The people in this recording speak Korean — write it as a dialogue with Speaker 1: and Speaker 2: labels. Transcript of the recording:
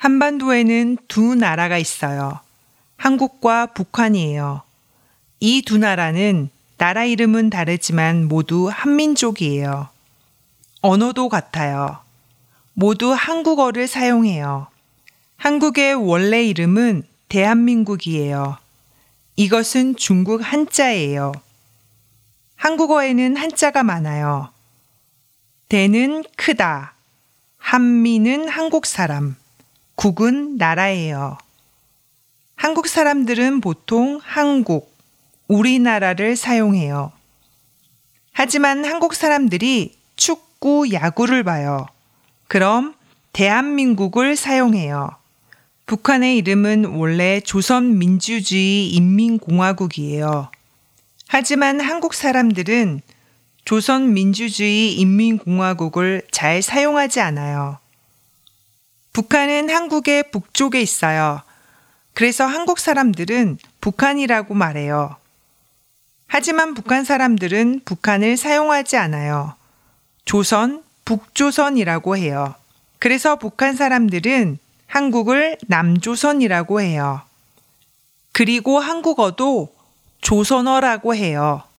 Speaker 1: 한반도에는 두 나라가 있어요. 한국과 북한이에요. 이 두 나라는 나라 이름은 다르지만 모두 한민족이에요. 언어도 같아요. 모두 한국어를 사용해요. 한국의 원래 이름은 대한민국이에요. 이것은 중국 한자예요. 한국어에는 한자가 많아요. 대는 크다. 한미는 한국 사람. 국은 나라예요. 한국 사람들은 보통 한국, 우리나라를 사용해요. 하지만 한국 사람들이 축구, 야구를 봐요. 그럼 대한민국을 사용해요. 북한의 이름은 원래 조선민주주의 인민공화국이에요. 하지만 한국 사람들은 조선민주주의 인민공화국을 잘 사용하지 않아요. 북한은 한국의 북쪽에 있어요. 그래서 한국 사람들은 북한이라고 말해요. 하지만 북한 사람들은 북한을 사용하지 않아요. 조선, 북조선이라고 해요. 그래서 북한 사람들은 한국을 남조선이라고 해요. 그리고 한국어도 조선어라고 해요.